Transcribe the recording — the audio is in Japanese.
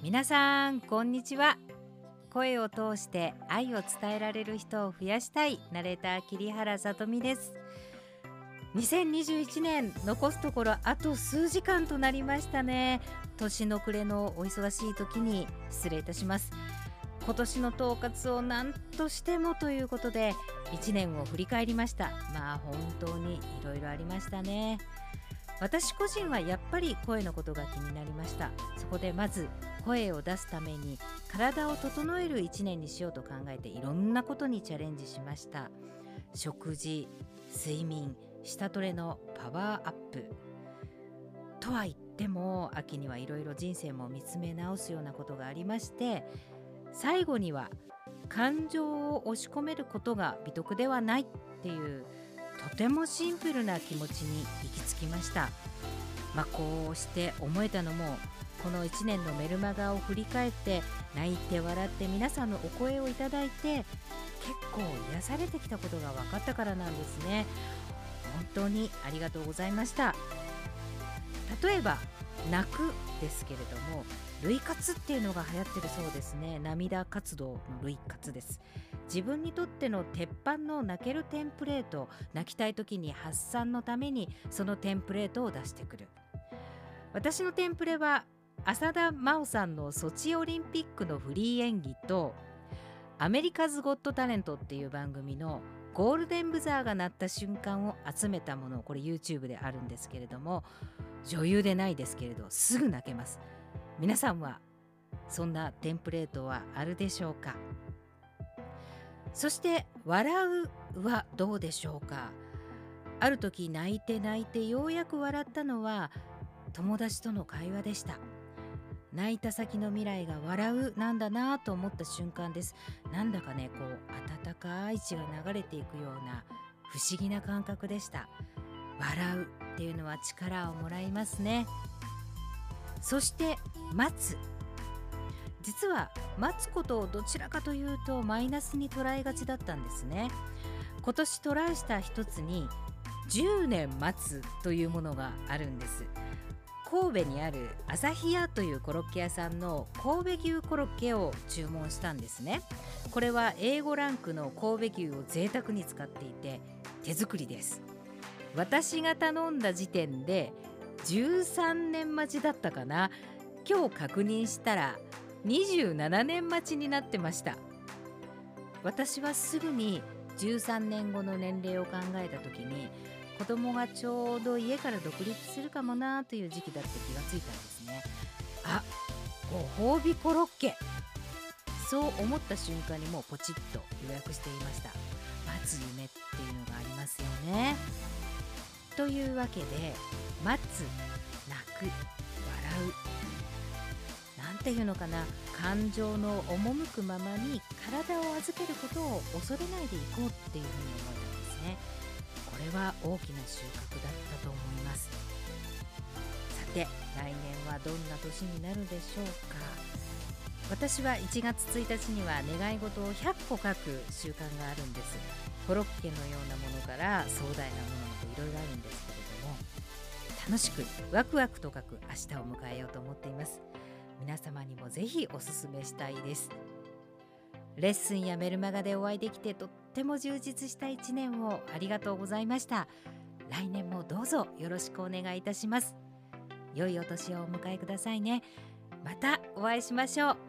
皆さんこんにちは。声を通して愛を伝えられる人を増やしたい。ナレーター桐原さとみです。2021年残すところあと数時間となりましたね。年の暮れのお忙しい時に失礼いたします。今年の統括を何としてもということで1年を振り返りました。まあ本当にいろいろありましたね。私個人はやっぱり声のことが気になりました。そこでまず声を出すために体を整える1年にしようと考えていろんなことにチャレンジしました。食事睡眠下トレのパワーアップ。とは言っても秋にはいろいろ人生も見つめ直すようなことがありまして最後には感情を押し込めることが美徳ではないっていうとてもシンプルな気持ちに行き着きました。まあこうして思えたのもこの1年のメルマガを振り返って泣いて笑って皆さんのお声をいただいて結構癒されてきたことが分かったからなんですね。本当にありがとうございました。例えば泣くですけれども類活っていうのが流行ってるそうですね。涙活動の類活です。自分にとっての鉄板の泣けるテンプレート泣きたい時に発散のためにそのテンプレートを出してくる。私のテンプレは浅田真央さんのソチオリンピックのフリー演技とアメリカズ・ゴット・タレントっていう番組のゴールデンブザーが鳴った瞬間を集めたものこれ YouTube であるんですけれども女優でないですけれどすぐ泣けます。皆さんはそんなテンプレートはあるでしょうか？そして笑うはどうでしょうか？ある時泣いて泣いてようやく笑ったのは友達との会話でした。泣いた先の未来が笑うなんだなと思った瞬間です。なんだかねこう温かい血が流れていくような不思議な感覚でした。笑うっていうのは力をもらいますね。そして待つ。実は待つことをどちらかというとマイナスに捉えがちだったんですね。今年トライした一つに10年待つというものがあるんです。神戸にある朝日屋というコロッケ屋さんの神戸牛コロッケを注文したんですね。これは A5 ランクの神戸牛を贅沢に使っていて手作りです。私が頼んだ時点で13年待ちだったかな。今日確認したら27年待ちになってました。私はすぐに13年後の年齢を考えた時に子供がちょうど家から独立するかもなという時期だって気がついたんですね。あご褒美コロッケ。そう思った瞬間にもうポチッと予約していました。待つ夢っていうのがありますよね。というわけで待つ泣く笑う。なんていうのかな。感情の赴くままに体を預けることを恐れないでいこうっていうふうに思えたんですね。これは大きな収穫だったと思います。さて来年はどんな年になるでしょうか。私は1月1日には願い事を100個書く習慣があるんです。コロッケのようなものから壮大なものまでいろいろあるんですけれども。楽しくワクワクと書く明日を迎えようと思っています。皆様にもぜひおすすめしたいです。レッスンやメルマガでお会いできてとっても充実した1年をありがとうございました。来年もどうぞよろしくお願いいたします。良いお年をお迎えくださいね。またお会いしましょう。